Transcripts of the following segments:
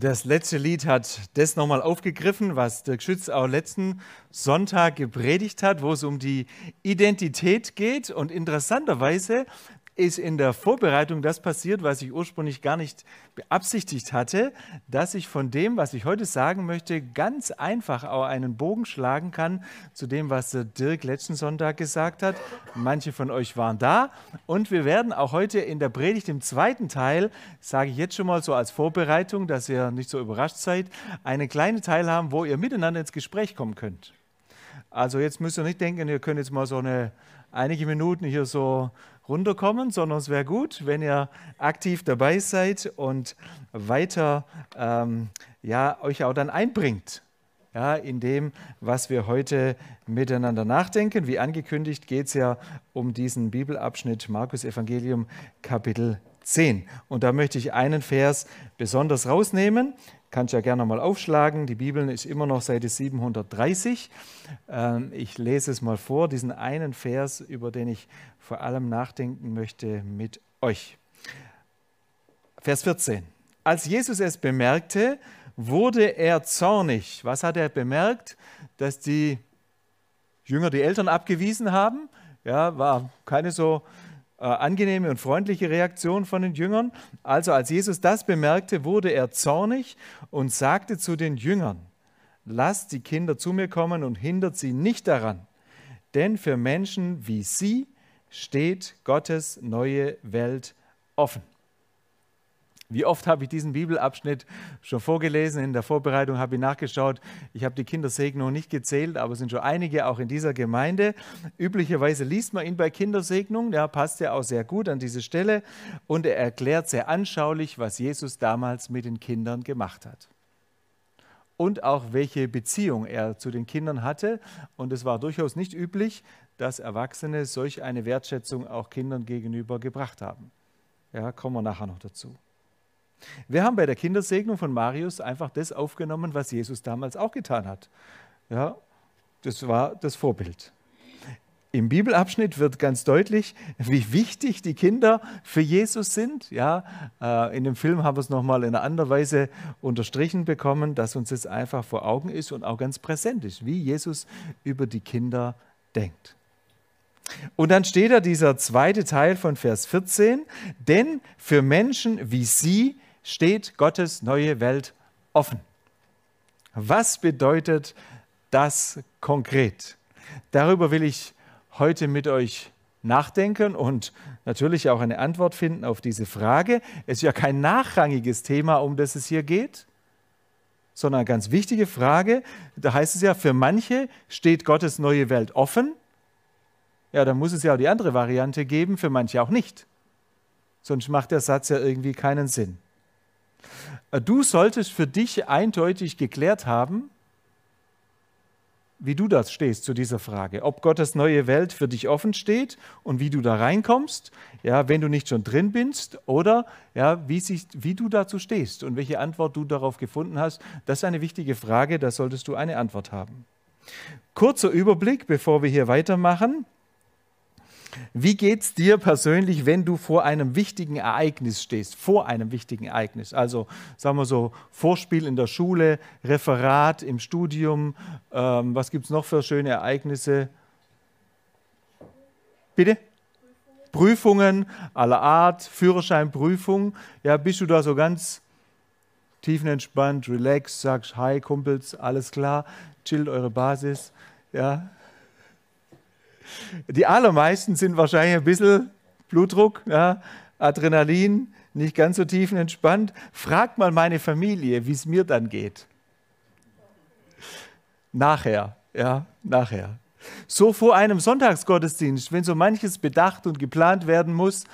Das letzte Lied hat das nochmal aufgegriffen, was Dirk Schütz auch letzten Sonntag gepredigt hat, wo es um die Identität geht. Und interessanterweise ist in der Vorbereitung das passiert, was ich ursprünglich gar nicht beabsichtigt hatte, dass ich von dem, was ich heute sagen möchte, ganz einfach auch einen Bogen schlagen kann zu dem, was Dirk letzten Sonntag gesagt hat. Manche von euch waren da und wir werden auch heute in der Predigt im zweiten Teil, sage ich jetzt schon mal so als Vorbereitung, dass ihr nicht so überrascht seid, eine kleine Teil haben, wo ihr miteinander ins Gespräch kommen könnt. Also jetzt müsst ihr nicht denken, ihr könnt jetzt mal so eine einige Minuten hier so runterkommen, sondern es wäre gut, wenn ihr aktiv dabei seid und weiter ähm, ja, euch auch dann einbringt ja, in dem, was wir heute miteinander nachdenken. Wie angekündigt geht es ja um diesen Bibelabschnitt Markus Evangelium Kapitel 10. Und da möchte ich einen Vers besonders rausnehmen. Kannst ja gerne mal aufschlagen. Die Bibel ist immer noch Seite 730. Ähm, ich lese es mal vor, diesen einen Vers, über den ich vor allem nachdenken möchte mit euch. Vers 14. Als Jesus es bemerkte, wurde er zornig. Was hat er bemerkt? Dass die Jünger die Eltern abgewiesen haben. Ja, war keine so äh, angenehme und freundliche Reaktion von den Jüngern. Also als Jesus das bemerkte, wurde er zornig und sagte zu den Jüngern, lasst die Kinder zu mir kommen und hindert sie nicht daran, denn für Menschen wie sie steht Gottes neue Welt offen. Wie oft habe ich diesen Bibelabschnitt schon vorgelesen? In der Vorbereitung habe ich nachgeschaut. Ich habe die Kindersegnung nicht gezählt, aber es sind schon einige auch in dieser Gemeinde. Üblicherweise liest man ihn bei Kindersegnung. Der passt ja auch sehr gut an diese Stelle. Und er erklärt sehr anschaulich, was Jesus damals mit den Kindern gemacht hat. Und auch welche Beziehung er zu den Kindern hatte. Und es war durchaus nicht üblich, dass Erwachsene solch eine Wertschätzung auch Kindern gegenüber gebracht haben. Ja, kommen wir nachher noch dazu. Wir haben bei der Kindersegnung von Marius einfach das aufgenommen, was Jesus damals auch getan hat. Ja, das war das Vorbild. Im Bibelabschnitt wird ganz deutlich, wie wichtig die Kinder für Jesus sind. Ja, äh, in dem Film haben wir es nochmal in einer anderen Weise unterstrichen bekommen, dass uns das einfach vor Augen ist und auch ganz präsent ist, wie Jesus über die Kinder denkt. Und dann steht da dieser zweite Teil von Vers 14, denn für Menschen wie Sie steht Gottes neue Welt offen. Was bedeutet das konkret? Darüber will ich heute mit euch nachdenken und natürlich auch eine Antwort finden auf diese Frage. Es ist ja kein nachrangiges Thema, um das es hier geht, sondern eine ganz wichtige Frage. Da heißt es ja, für manche steht Gottes neue Welt offen. Ja, dann muss es ja auch die andere Variante geben, für manche auch nicht. Sonst macht der Satz ja irgendwie keinen Sinn. Du solltest für dich eindeutig geklärt haben, wie du das stehst zu dieser Frage, ob Gottes neue Welt für dich offen steht und wie du da reinkommst, ja, wenn du nicht schon drin bist, oder ja, wie, sich, wie du dazu stehst und welche Antwort du darauf gefunden hast. Das ist eine wichtige Frage, da solltest du eine Antwort haben. Kurzer Überblick, bevor wir hier weitermachen. Wie geht es dir persönlich, wenn du vor einem wichtigen Ereignis stehst? Vor einem wichtigen Ereignis. Also sagen wir so, Vorspiel in der Schule, Referat im Studium. Ähm, was gibt es noch für schöne Ereignisse? Bitte? Prüfungen aller Art, Führerscheinprüfung. Ja, bist du da so ganz tiefenentspannt, relaxed, sagst, hi Kumpels, alles klar, chillt eure Basis. Ja, die allermeisten sind wahrscheinlich ein bisschen Blutdruck, ja, Adrenalin, nicht ganz so tiefenentspannt. Fragt mal meine Familie, wie es mir dann geht. Nachher, ja, nachher. So vor einem Sonntagsgottesdienst, wenn so manches bedacht und geplant werden muss.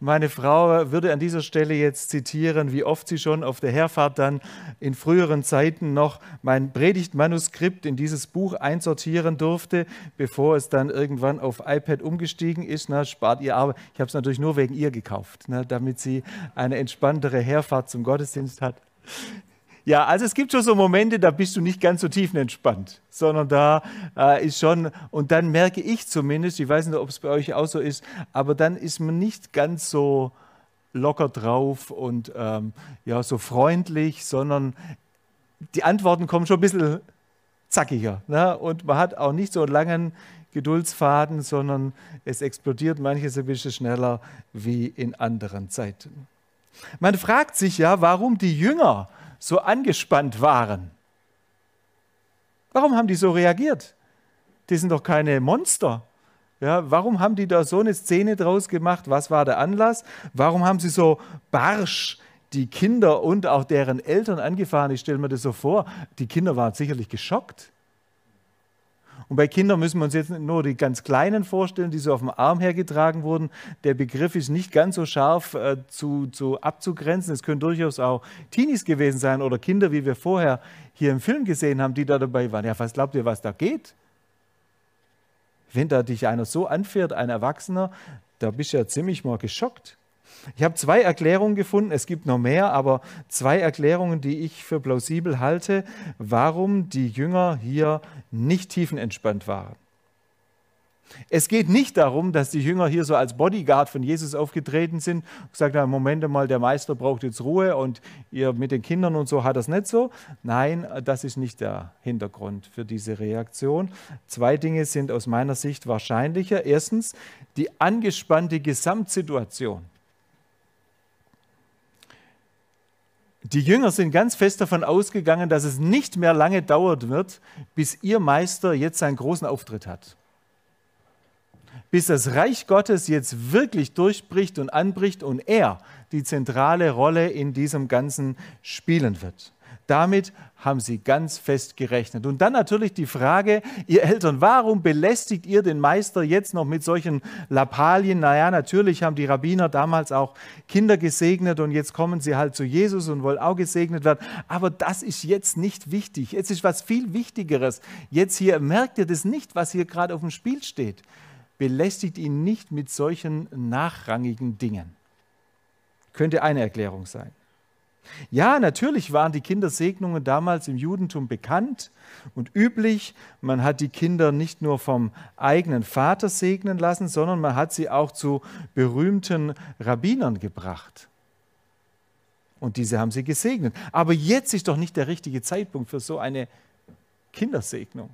Meine Frau würde an dieser Stelle jetzt zitieren, wie oft sie schon auf der Herfahrt dann in früheren Zeiten noch mein Predigtmanuskript in dieses Buch einsortieren durfte, bevor es dann irgendwann auf iPad umgestiegen ist. Na, spart ihr aber. Ich habe es natürlich nur wegen ihr gekauft, na, damit sie eine entspanntere Herfahrt zum Gottesdienst hat. Ja, also es gibt schon so Momente, da bist du nicht ganz so tiefenentspannt, sondern da äh, ist schon, und dann merke ich zumindest, ich weiß nicht, ob es bei euch auch so ist, aber dann ist man nicht ganz so locker drauf und ähm, ja, so freundlich, sondern die Antworten kommen schon ein bisschen zackiger. Ne? Und man hat auch nicht so einen langen Geduldsfaden, sondern es explodiert manches ein bisschen schneller wie in anderen Zeiten. Man fragt sich ja, warum die Jünger so angespannt waren. Warum haben die so reagiert? Die sind doch keine Monster. Ja, warum haben die da so eine Szene draus gemacht? Was war der Anlass? Warum haben sie so barsch die Kinder und auch deren Eltern angefahren? Ich stelle mir das so vor. Die Kinder waren sicherlich geschockt. Und bei Kindern müssen wir uns jetzt nur die ganz Kleinen vorstellen, die so auf dem Arm hergetragen wurden. Der Begriff ist nicht ganz so scharf äh, zu, zu abzugrenzen. Es können durchaus auch Teenies gewesen sein oder Kinder, wie wir vorher hier im Film gesehen haben, die da dabei waren. Ja, was glaubt ihr, was da geht? Wenn da dich einer so anfährt, ein Erwachsener, da bist du ja ziemlich mal geschockt. Ich habe zwei Erklärungen gefunden, es gibt noch mehr, aber zwei Erklärungen, die ich für plausibel halte, warum die Jünger hier nicht tiefenentspannt waren. Es geht nicht darum, dass die Jünger hier so als Bodyguard von Jesus aufgetreten sind und gesagt haben, Moment mal, der Meister braucht jetzt Ruhe und ihr mit den Kindern und so hat das nicht so. Nein, das ist nicht der Hintergrund für diese Reaktion. Zwei Dinge sind aus meiner Sicht wahrscheinlicher. Erstens, die angespannte Gesamtsituation. Die Jünger sind ganz fest davon ausgegangen, dass es nicht mehr lange dauern wird, bis ihr Meister jetzt seinen großen Auftritt hat. Bis das Reich Gottes jetzt wirklich durchbricht und anbricht und er die zentrale Rolle in diesem Ganzen spielen wird. Damit haben sie ganz fest gerechnet. Und dann natürlich die Frage, ihr Eltern, warum belästigt ihr den Meister jetzt noch mit solchen Lappalien? Naja, natürlich haben die Rabbiner damals auch Kinder gesegnet und jetzt kommen sie halt zu Jesus und wollen auch gesegnet werden. Aber das ist jetzt nicht wichtig. Jetzt ist was viel Wichtigeres. Jetzt hier merkt ihr das nicht, was hier gerade auf dem Spiel steht. Belästigt ihn nicht mit solchen nachrangigen Dingen. Könnte eine Erklärung sein. Ja, natürlich waren die Kindersegnungen damals im Judentum bekannt und üblich. Man hat die Kinder nicht nur vom eigenen Vater segnen lassen, sondern man hat sie auch zu berühmten Rabbinern gebracht. Und diese haben sie gesegnet. Aber jetzt ist doch nicht der richtige Zeitpunkt für so eine Kindersegnung.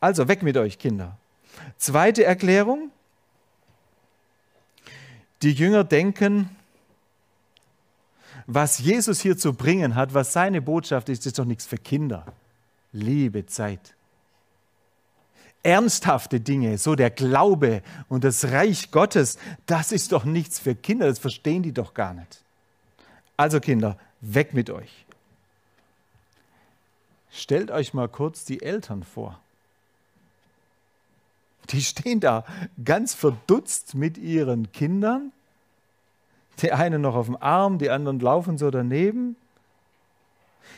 Also weg mit euch, Kinder. Zweite Erklärung. Die Jünger denken, was Jesus hier zu bringen hat, was seine Botschaft ist, ist doch nichts für Kinder. Liebe Zeit. Ernsthafte Dinge, so der Glaube und das Reich Gottes, das ist doch nichts für Kinder, das verstehen die doch gar nicht. Also Kinder, weg mit euch. Stellt euch mal kurz die Eltern vor. Die stehen da ganz verdutzt mit ihren Kindern die einen noch auf dem Arm, die anderen laufen so daneben.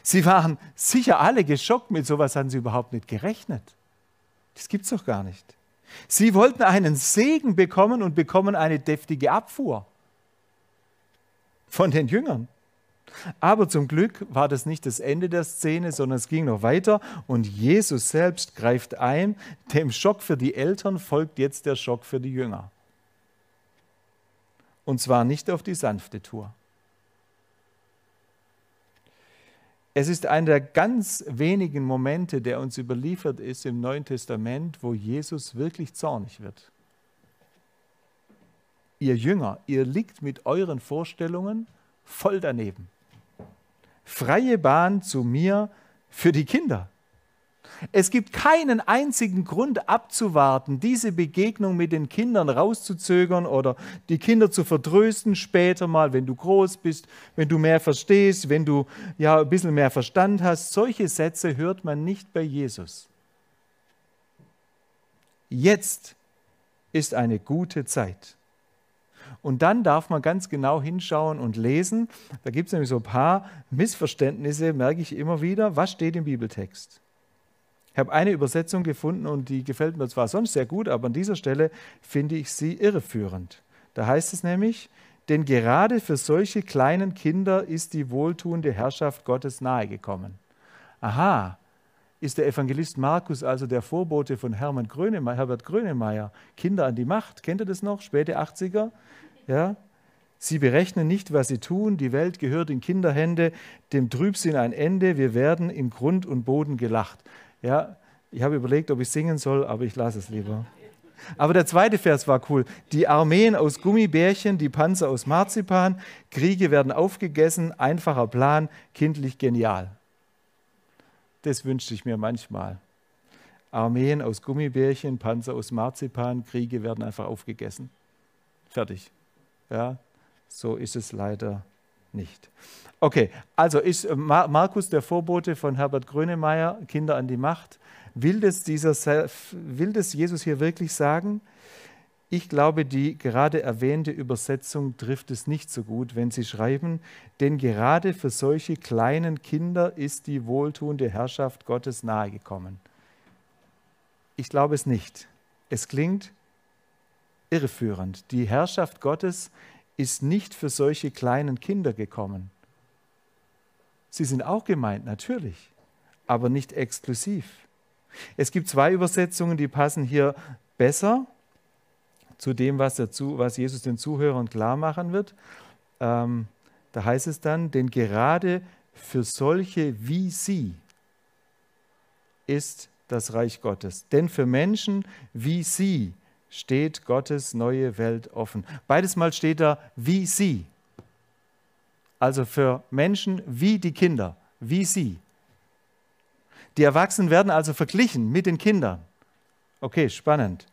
Sie waren sicher alle geschockt, mit sowas hatten sie überhaupt nicht gerechnet. Das gibt es doch gar nicht. Sie wollten einen Segen bekommen und bekommen eine deftige Abfuhr von den Jüngern. Aber zum Glück war das nicht das Ende der Szene, sondern es ging noch weiter und Jesus selbst greift ein. Dem Schock für die Eltern folgt jetzt der Schock für die Jünger. Und zwar nicht auf die sanfte Tour. Es ist einer der ganz wenigen Momente, der uns überliefert ist im Neuen Testament, wo Jesus wirklich zornig wird. Ihr Jünger, ihr liegt mit euren Vorstellungen voll daneben. Freie Bahn zu mir für die Kinder. Es gibt keinen einzigen Grund abzuwarten, diese Begegnung mit den Kindern rauszuzögern oder die Kinder zu vertrösten später mal, wenn du groß bist, wenn du mehr verstehst, wenn du ja ein bisschen mehr Verstand hast. Solche Sätze hört man nicht bei Jesus. Jetzt ist eine gute Zeit. Und dann darf man ganz genau hinschauen und lesen. Da gibt es nämlich so ein paar Missverständnisse, merke ich immer wieder. Was steht im Bibeltext? Ich habe eine Übersetzung gefunden und die gefällt mir zwar sonst sehr gut, aber an dieser Stelle finde ich sie irreführend. Da heißt es nämlich, denn gerade für solche kleinen Kinder ist die wohltuende Herrschaft Gottes nahegekommen. Aha, ist der Evangelist Markus also der Vorbote von Hermann Grönemeyer, Herbert Grönemeyer, Kinder an die Macht, kennt ihr das noch, späte 80er? Ja? Sie berechnen nicht, was sie tun. Die Welt gehört in Kinderhände, dem Trübsinn ein Ende. Wir werden in Grund und Boden gelacht. Ja, ich habe überlegt, ob ich singen soll, aber ich lasse es lieber. Aber der zweite Vers war cool. Die Armeen aus Gummibärchen, die Panzer aus Marzipan, Kriege werden aufgegessen, einfacher Plan, kindlich genial. Das wünschte ich mir manchmal. Armeen aus Gummibärchen, Panzer aus Marzipan, Kriege werden einfach aufgegessen. Fertig. Ja, so ist es leider nicht. Okay, also ist äh, Markus der Vorbote von Herbert Grönemeyer, Kinder an die Macht. Will das, dieser, will das Jesus hier wirklich sagen? Ich glaube, die gerade erwähnte Übersetzung trifft es nicht so gut, wenn sie schreiben, denn gerade für solche kleinen Kinder ist die wohltuende Herrschaft Gottes nahegekommen. Ich glaube es nicht. Es klingt irreführend. Die Herrschaft Gottes ist nicht für solche kleinen Kinder gekommen. Sie sind auch gemeint, natürlich, aber nicht exklusiv. Es gibt zwei Übersetzungen, die passen hier besser zu dem, was, dazu, was Jesus den Zuhörern klar machen wird. Ähm, da heißt es dann, denn gerade für solche wie sie ist das Reich Gottes. Denn für Menschen wie sie steht Gottes neue Welt offen. Beides Mal steht da wie sie. Also für Menschen wie die Kinder, wie sie. Die Erwachsenen werden also verglichen mit den Kindern. Okay, spannend.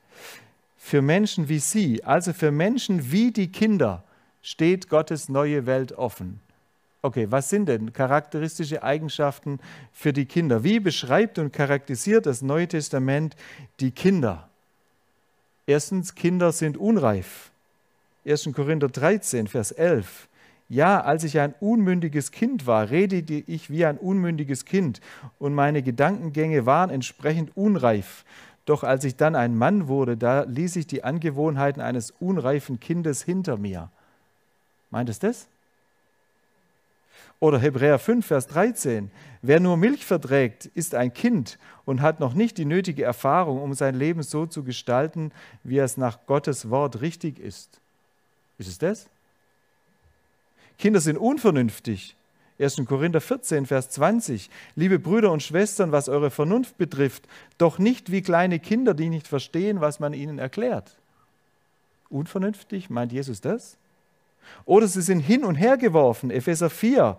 Für Menschen wie Sie, also für Menschen wie die Kinder, steht Gottes neue Welt offen. Okay, was sind denn charakteristische Eigenschaften für die Kinder? Wie beschreibt und charakterisiert das Neue Testament die Kinder? Erstens, Kinder sind unreif. 1. Korinther 13, Vers 11. Ja, als ich ein unmündiges Kind war, redete ich wie ein unmündiges Kind und meine Gedankengänge waren entsprechend unreif. Doch als ich dann ein Mann wurde, da ließ ich die Angewohnheiten eines unreifen Kindes hinter mir. Meint es das? Oder Hebräer 5, Vers 13. Wer nur Milch verträgt, ist ein Kind und hat noch nicht die nötige Erfahrung, um sein Leben so zu gestalten, wie es nach Gottes Wort richtig ist. Ist es das? Kinder sind unvernünftig. 1. Korinther 14, Vers 20. Liebe Brüder und Schwestern, was eure Vernunft betrifft, doch nicht wie kleine Kinder, die nicht verstehen, was man ihnen erklärt. Unvernünftig, meint Jesus das? Oder sie sind hin und her geworfen, Epheser 4.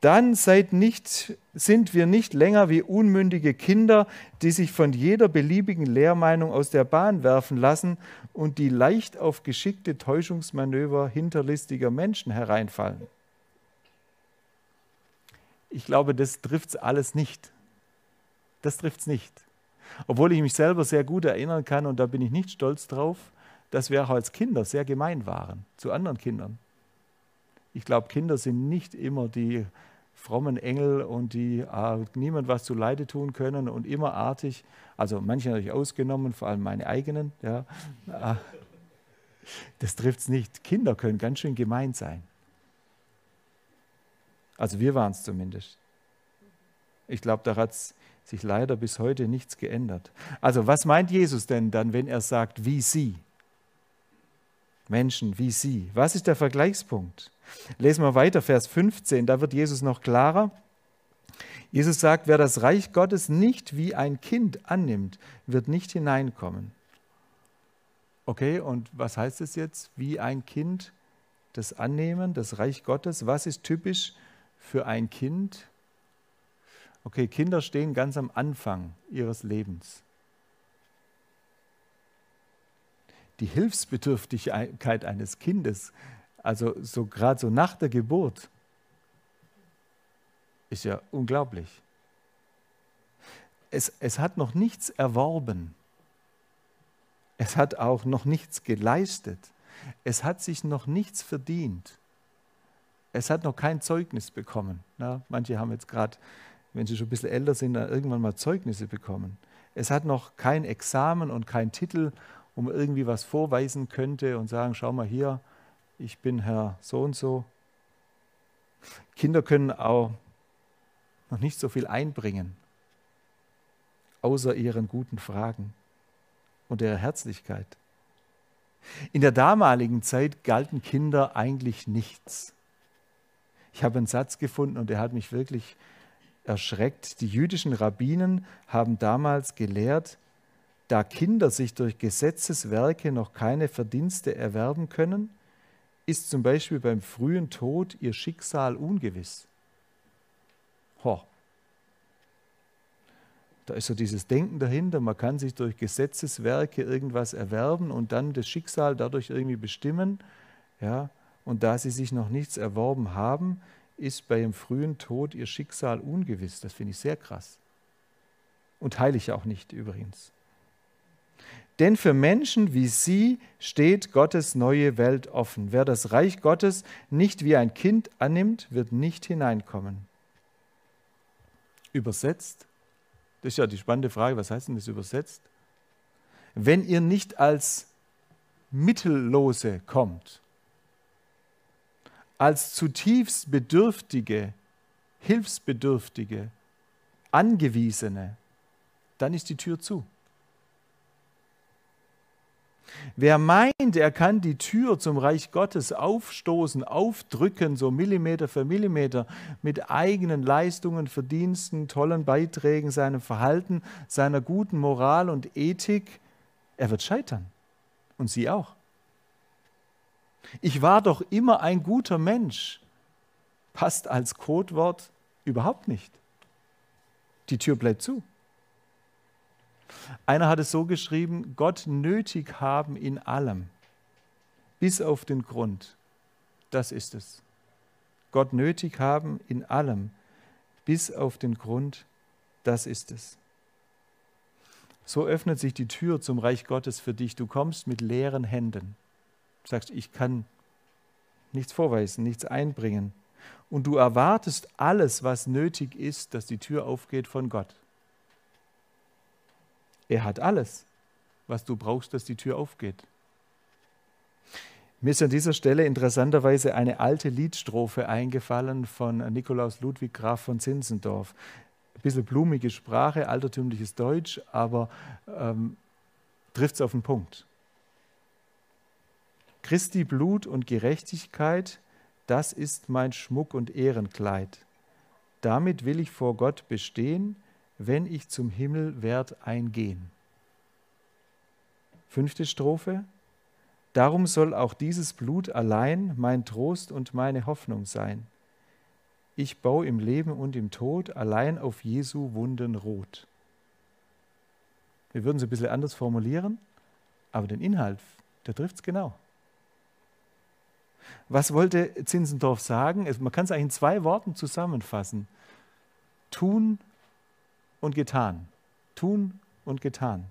Dann seid nicht, sind wir nicht länger wie unmündige Kinder, die sich von jeder beliebigen Lehrmeinung aus der Bahn werfen lassen und die leicht auf geschickte Täuschungsmanöver hinterlistiger Menschen hereinfallen. Ich glaube, das trifft es alles nicht. Das trifft es nicht. Obwohl ich mich selber sehr gut erinnern kann, und da bin ich nicht stolz drauf, dass wir auch als Kinder sehr gemein waren zu anderen Kindern. Ich glaube, Kinder sind nicht immer die frommen Engel und die äh, niemand was zu Leide tun können und immer artig. Also manche natürlich ausgenommen, vor allem meine eigenen. Ja. Äh, das trifft es nicht. Kinder können ganz schön gemein sein. Also wir waren es zumindest. Ich glaube, da hat sich leider bis heute nichts geändert. Also was meint Jesus denn dann, wenn er sagt, wie sie? Menschen wie sie. Was ist der Vergleichspunkt? Lesen wir weiter, Vers 15, da wird Jesus noch klarer. Jesus sagt, wer das Reich Gottes nicht wie ein Kind annimmt, wird nicht hineinkommen. Okay, und was heißt es jetzt? Wie ein Kind das Annehmen, das Reich Gottes. Was ist typisch für ein Kind? Okay, Kinder stehen ganz am Anfang ihres Lebens. Die Hilfsbedürftigkeit eines Kindes also so gerade so nach der Geburt, ist ja unglaublich. Es, es hat noch nichts erworben. Es hat auch noch nichts geleistet. Es hat sich noch nichts verdient. Es hat noch kein Zeugnis bekommen. Na, manche haben jetzt gerade, wenn sie schon ein bisschen älter sind, dann irgendwann mal Zeugnisse bekommen. Es hat noch kein Examen und kein Titel, um irgendwie was vorweisen könnte und sagen, schau mal hier, ich bin Herr so und so. Kinder können auch noch nicht so viel einbringen, außer ihren guten Fragen und ihrer Herzlichkeit. In der damaligen Zeit galten Kinder eigentlich nichts. Ich habe einen Satz gefunden und der hat mich wirklich erschreckt. Die jüdischen Rabbinen haben damals gelehrt, da Kinder sich durch Gesetzeswerke noch keine Verdienste erwerben können, ist zum Beispiel beim frühen Tod ihr Schicksal ungewiss. Ho. Da ist so dieses Denken dahinter, man kann sich durch Gesetzeswerke irgendwas erwerben und dann das Schicksal dadurch irgendwie bestimmen. Ja, und da sie sich noch nichts erworben haben, ist bei ihrem frühen Tod ihr Schicksal ungewiss. Das finde ich sehr krass. Und heilig auch nicht übrigens. Denn für Menschen wie sie steht Gottes neue Welt offen. Wer das Reich Gottes nicht wie ein Kind annimmt, wird nicht hineinkommen. Übersetzt, das ist ja die spannende Frage, was heißt denn das übersetzt? Wenn ihr nicht als Mittellose kommt, als zutiefst Bedürftige, Hilfsbedürftige, Angewiesene, dann ist die Tür zu. Wer meint, er kann die Tür zum Reich Gottes aufstoßen, aufdrücken, so Millimeter für Millimeter, mit eigenen Leistungen, Verdiensten, tollen Beiträgen, seinem Verhalten, seiner guten Moral und Ethik, er wird scheitern. Und Sie auch. Ich war doch immer ein guter Mensch. Passt als Codewort überhaupt nicht. Die Tür bleibt zu. Einer hat es so geschrieben, Gott nötig haben in allem, bis auf den Grund. Das ist es. Gott nötig haben in allem, bis auf den Grund. Das ist es. So öffnet sich die Tür zum Reich Gottes für dich. Du kommst mit leeren Händen. Du sagst, ich kann nichts vorweisen, nichts einbringen. Und du erwartest alles, was nötig ist, dass die Tür aufgeht von Gott. Er hat alles, was du brauchst, dass die Tür aufgeht. Mir ist an dieser Stelle interessanterweise eine alte Liedstrophe eingefallen von Nikolaus Ludwig Graf von Zinzendorf. Ein bisschen blumige Sprache, altertümliches Deutsch, aber ähm, trifft es auf den Punkt. Christi Blut und Gerechtigkeit, das ist mein Schmuck und Ehrenkleid. Damit will ich vor Gott bestehen, wenn ich zum Himmel werd eingehen. Fünfte Strophe. Darum soll auch dieses Blut allein mein Trost und meine Hoffnung sein. Ich baue im Leben und im Tod allein auf Jesu Wunden rot. Wir würden es ein bisschen anders formulieren, aber den Inhalt, der trifft es genau. Was wollte Zinzendorf sagen? Man kann es eigentlich in zwei Worten zusammenfassen. Tun und getan. Tun und getan.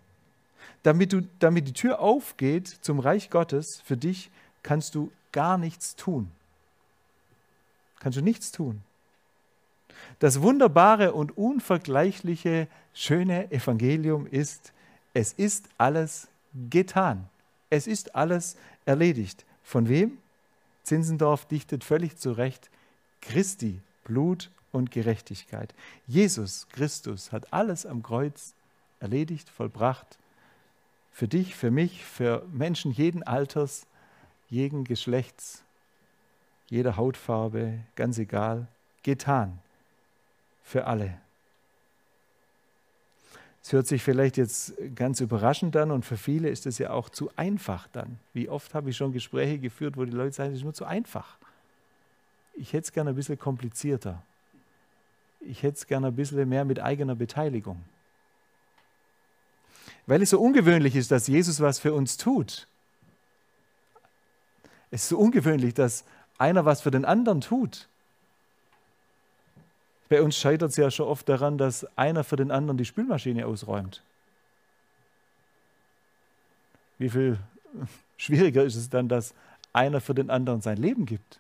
Damit, du, damit die Tür aufgeht zum Reich Gottes für dich, kannst du gar nichts tun. Kannst du nichts tun. Das wunderbare und unvergleichliche, schöne Evangelium ist, es ist alles getan. Es ist alles erledigt. Von wem? Zinzendorf dichtet völlig zu Recht Christi Blut und Gerechtigkeit. Jesus Christus hat alles am Kreuz erledigt, vollbracht. Für dich, für mich, für Menschen jeden Alters, jeden Geschlechts, jeder Hautfarbe, ganz egal, getan. Für alle. Es hört sich vielleicht jetzt ganz überraschend an und für viele ist es ja auch zu einfach dann. Wie oft habe ich schon Gespräche geführt, wo die Leute sagen, es ist nur zu einfach. Ich hätte es gerne ein bisschen komplizierter ich hätte es gerne ein bisschen mehr mit eigener Beteiligung. Weil es so ungewöhnlich ist, dass Jesus was für uns tut. Es ist so ungewöhnlich, dass einer was für den anderen tut. Bei uns scheitert es ja schon oft daran, dass einer für den anderen die Spülmaschine ausräumt. Wie viel schwieriger ist es dann, dass einer für den anderen sein Leben gibt?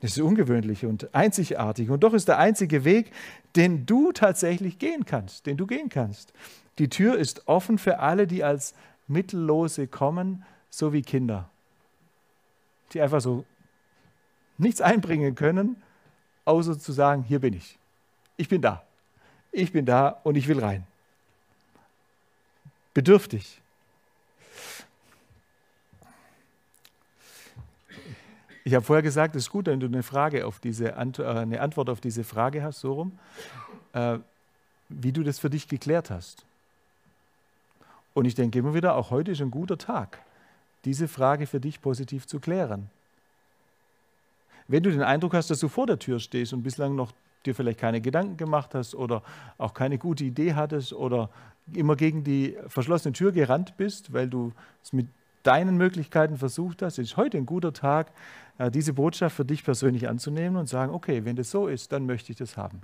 Das ist ungewöhnlich und einzigartig. Und doch ist der einzige Weg, den du tatsächlich gehen kannst, den du gehen kannst. Die Tür ist offen für alle, die als Mittellose kommen, so wie Kinder, die einfach so nichts einbringen können, außer zu sagen, hier bin ich. Ich bin da. Ich bin da und ich will rein. Bedürftig, Ich habe vorher gesagt, es ist gut, wenn du eine, Frage auf diese äh, eine Antwort auf diese Frage hast, so rum, äh, wie du das für dich geklärt hast. Und ich denke immer wieder, auch heute ist ein guter Tag, diese Frage für dich positiv zu klären. Wenn du den Eindruck hast, dass du vor der Tür stehst und bislang noch dir vielleicht keine Gedanken gemacht hast oder auch keine gute Idee hattest oder immer gegen die verschlossene Tür gerannt bist, weil du es mit deinen Möglichkeiten versucht hast, ist heute ein guter Tag, äh, diese Botschaft für dich persönlich anzunehmen und sagen, okay, wenn das so ist, dann möchte ich das haben.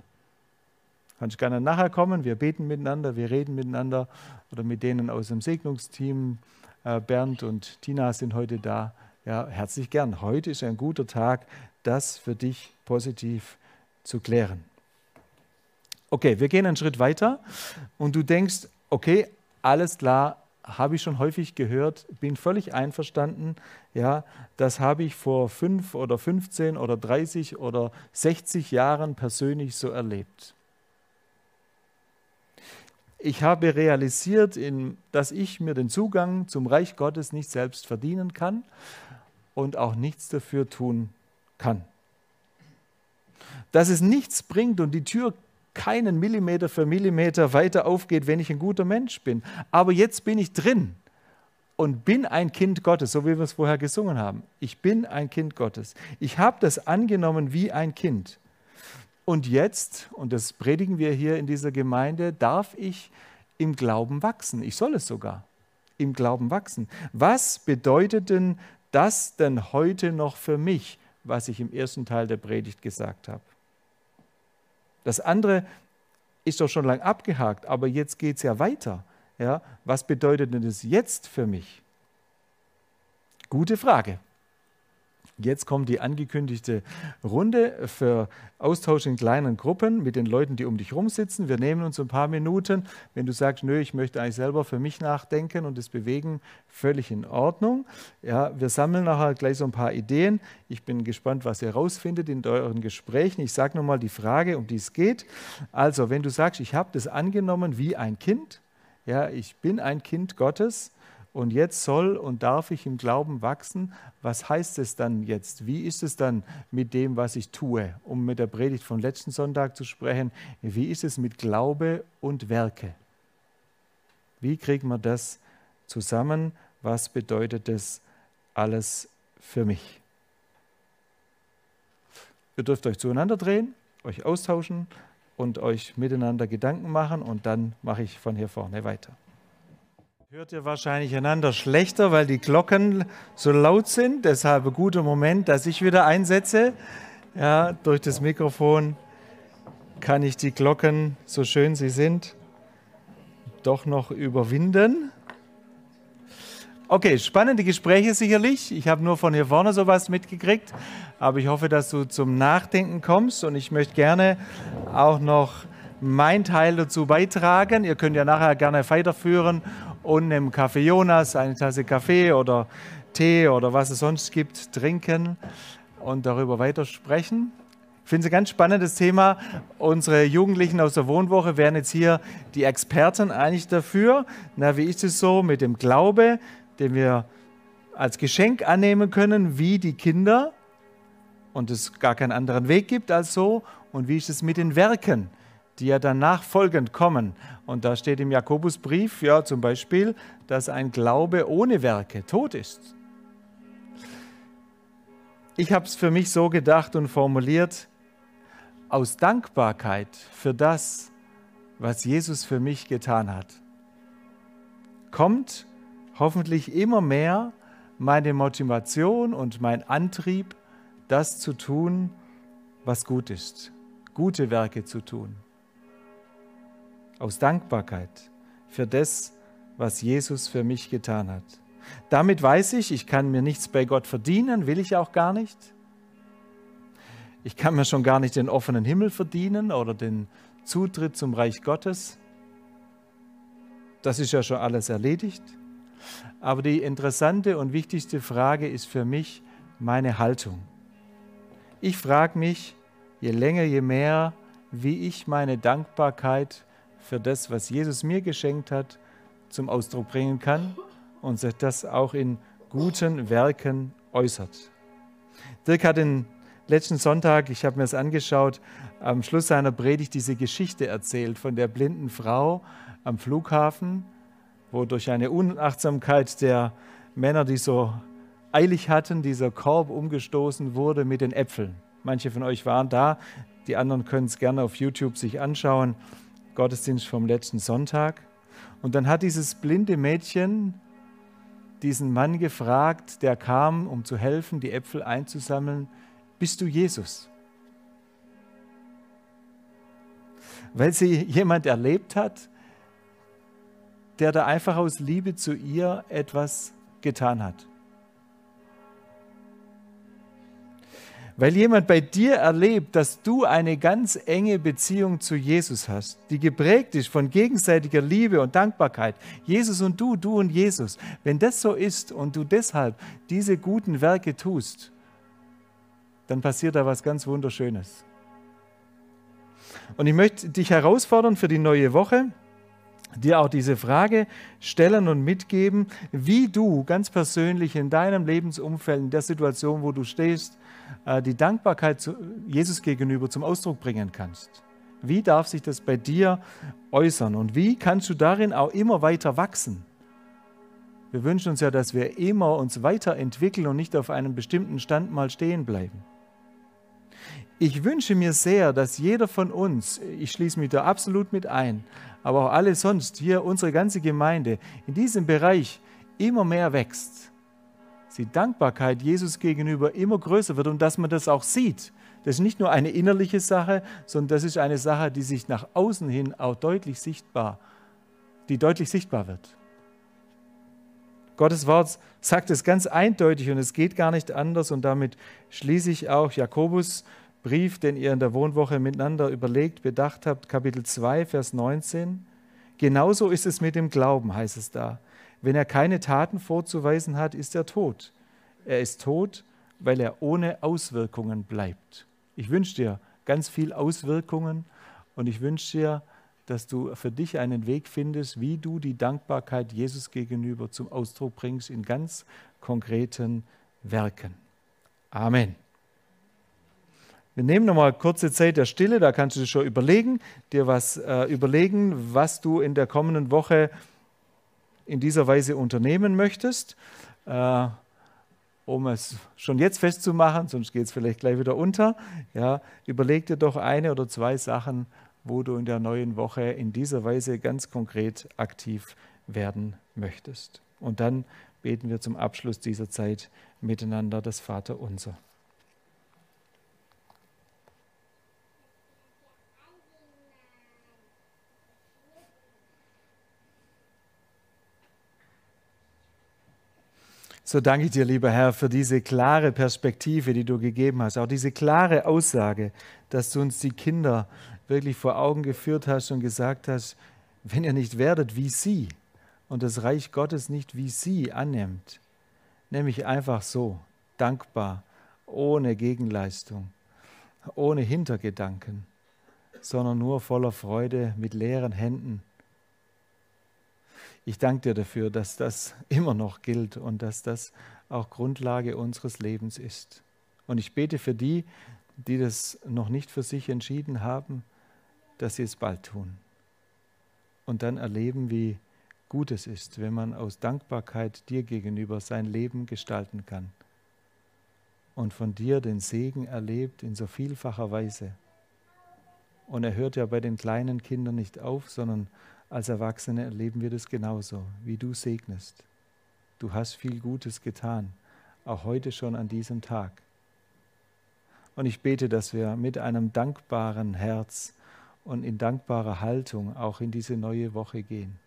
Kannst gerne nachher kommen, wir beten miteinander, wir reden miteinander oder mit denen aus dem Segnungsteam. Äh, Bernd und Tina sind heute da. Ja, herzlich gern. Heute ist ein guter Tag, das für dich positiv zu klären. Okay, wir gehen einen Schritt weiter und du denkst, okay, alles klar, habe ich schon häufig gehört, bin völlig einverstanden. Ja, das habe ich vor fünf oder 15 oder 30 oder 60 Jahren persönlich so erlebt. Ich habe realisiert, dass ich mir den Zugang zum Reich Gottes nicht selbst verdienen kann und auch nichts dafür tun kann. Dass es nichts bringt und die Tür keinen Millimeter für Millimeter weiter aufgeht, wenn ich ein guter Mensch bin. Aber jetzt bin ich drin und bin ein Kind Gottes, so wie wir es vorher gesungen haben. Ich bin ein Kind Gottes. Ich habe das angenommen wie ein Kind. Und jetzt, und das predigen wir hier in dieser Gemeinde, darf ich im Glauben wachsen. Ich soll es sogar im Glauben wachsen. Was bedeutet denn das denn heute noch für mich, was ich im ersten Teil der Predigt gesagt habe? Das andere ist doch schon lang abgehakt, aber jetzt geht es ja weiter. Ja, was bedeutet denn das jetzt für mich? Gute Frage. Jetzt kommt die angekündigte Runde für Austausch in kleinen Gruppen mit den Leuten, die um dich herum sitzen. Wir nehmen uns ein paar Minuten. Wenn du sagst, nö, ich möchte eigentlich selber für mich nachdenken und es bewegen, völlig in Ordnung. Ja, wir sammeln nachher gleich so ein paar Ideen. Ich bin gespannt, was ihr herausfindet in euren Gesprächen. Ich sage nochmal die Frage, um die es geht. Also, wenn du sagst, ich habe das angenommen wie ein Kind, ja, ich bin ein Kind Gottes, und jetzt soll und darf ich im Glauben wachsen. Was heißt es dann jetzt? Wie ist es dann mit dem, was ich tue? Um mit der Predigt von letzten Sonntag zu sprechen, wie ist es mit Glaube und Werke? Wie kriegen wir das zusammen? Was bedeutet das alles für mich? Ihr dürft euch zueinander drehen, euch austauschen und euch miteinander Gedanken machen und dann mache ich von hier vorne weiter. Hört ihr wahrscheinlich einander schlechter, weil die Glocken so laut sind. Deshalb ein guter Moment, dass ich wieder einsetze. Ja, durch das Mikrofon kann ich die Glocken, so schön sie sind, doch noch überwinden. Okay, spannende Gespräche sicherlich. Ich habe nur von hier vorne sowas mitgekriegt, aber ich hoffe, dass du zum Nachdenken kommst und ich möchte gerne auch noch mein Teil dazu beitragen. Ihr könnt ja nachher gerne weiterführen und im Café Jonas eine Tasse Kaffee oder Tee oder was es sonst gibt, trinken und darüber weitersprechen. Ich finde es ein ganz spannendes Thema. Unsere Jugendlichen aus der Wohnwoche wären jetzt hier die Experten eigentlich dafür. Na, wie ist es so mit dem Glaube, den wir als Geschenk annehmen können, wie die Kinder und es gar keinen anderen Weg gibt als so? Und wie ist es mit den Werken? Die ja dann nachfolgend kommen. Und da steht im Jakobusbrief ja zum Beispiel, dass ein Glaube ohne Werke tot ist. Ich habe es für mich so gedacht und formuliert, aus Dankbarkeit für das, was Jesus für mich getan hat, kommt hoffentlich immer mehr meine Motivation und mein Antrieb, das zu tun, was gut ist, gute Werke zu tun aus Dankbarkeit für das, was Jesus für mich getan hat. Damit weiß ich, ich kann mir nichts bei Gott verdienen, will ich auch gar nicht. Ich kann mir schon gar nicht den offenen Himmel verdienen oder den Zutritt zum Reich Gottes. Das ist ja schon alles erledigt. Aber die interessante und wichtigste Frage ist für mich meine Haltung. Ich frage mich, je länger, je mehr, wie ich meine Dankbarkeit für das, was Jesus mir geschenkt hat, zum Ausdruck bringen kann und sich das auch in guten Werken äußert. Dirk hat den letzten Sonntag, ich habe mir das angeschaut, am Schluss seiner Predigt diese Geschichte erzählt von der blinden Frau am Flughafen, wo durch eine Unachtsamkeit der Männer, die so eilig hatten, dieser Korb umgestoßen wurde mit den Äpfeln. Manche von euch waren da, die anderen können es gerne auf YouTube sich anschauen. Gottesdienst vom letzten Sonntag. Und dann hat dieses blinde Mädchen diesen Mann gefragt, der kam, um zu helfen, die Äpfel einzusammeln, bist du Jesus? Weil sie jemand erlebt hat, der da einfach aus Liebe zu ihr etwas getan hat. Weil jemand bei dir erlebt, dass du eine ganz enge Beziehung zu Jesus hast, die geprägt ist von gegenseitiger Liebe und Dankbarkeit. Jesus und du, du und Jesus. Wenn das so ist und du deshalb diese guten Werke tust, dann passiert da was ganz Wunderschönes. Und ich möchte dich herausfordern für die neue Woche, dir auch diese Frage stellen und mitgeben, wie du ganz persönlich in deinem Lebensumfeld, in der Situation, wo du stehst, die Dankbarkeit Jesus gegenüber zum Ausdruck bringen kannst. Wie darf sich das bei dir äußern und wie kannst du darin auch immer weiter wachsen? Wir wünschen uns ja, dass wir immer uns weiterentwickeln und nicht auf einem bestimmten Stand mal stehen bleiben. Ich wünsche mir sehr, dass jeder von uns, ich schließe mich da absolut mit ein, aber auch alle sonst, hier unsere ganze Gemeinde, in diesem Bereich immer mehr wächst die Dankbarkeit Jesus gegenüber immer größer wird und dass man das auch sieht. Das ist nicht nur eine innerliche Sache, sondern das ist eine Sache, die sich nach außen hin auch deutlich sichtbar, die deutlich sichtbar wird. Gottes Wort sagt es ganz eindeutig und es geht gar nicht anders und damit schließe ich auch Jakobus Brief, den ihr in der Wohnwoche miteinander überlegt, bedacht habt, Kapitel 2, Vers 19. Genauso ist es mit dem Glauben, heißt es da. Wenn er keine Taten vorzuweisen hat, ist er tot. Er ist tot, weil er ohne Auswirkungen bleibt. Ich wünsche dir ganz viel Auswirkungen und ich wünsche dir, dass du für dich einen Weg findest, wie du die Dankbarkeit Jesus gegenüber zum Ausdruck bringst in ganz konkreten Werken. Amen. Wir nehmen nochmal kurze Zeit der Stille, da kannst du dir schon überlegen, dir was äh, überlegen, was du in der kommenden Woche in dieser Weise unternehmen möchtest, äh, um es schon jetzt festzumachen, sonst geht es vielleicht gleich wieder unter, ja, überleg dir doch eine oder zwei Sachen, wo du in der neuen Woche in dieser Weise ganz konkret aktiv werden möchtest. Und dann beten wir zum Abschluss dieser Zeit miteinander das Vaterunser. So danke ich dir, lieber Herr, für diese klare Perspektive, die du gegeben hast, auch diese klare Aussage, dass du uns die Kinder wirklich vor Augen geführt hast und gesagt hast, wenn ihr nicht werdet wie sie und das Reich Gottes nicht wie sie annimmt, nämlich einfach so, dankbar, ohne Gegenleistung, ohne Hintergedanken, sondern nur voller Freude mit leeren Händen, ich danke dir dafür, dass das immer noch gilt und dass das auch Grundlage unseres Lebens ist. Und ich bete für die, die das noch nicht für sich entschieden haben, dass sie es bald tun. Und dann erleben, wie gut es ist, wenn man aus Dankbarkeit dir gegenüber sein Leben gestalten kann und von dir den Segen erlebt in so vielfacher Weise. Und er hört ja bei den kleinen Kindern nicht auf, sondern als Erwachsene erleben wir das genauso, wie du segnest. Du hast viel Gutes getan, auch heute schon an diesem Tag. Und ich bete, dass wir mit einem dankbaren Herz und in dankbarer Haltung auch in diese neue Woche gehen.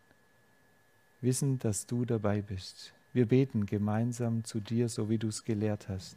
Wissen, dass du dabei bist. Wir beten gemeinsam zu dir, so wie du es gelehrt hast.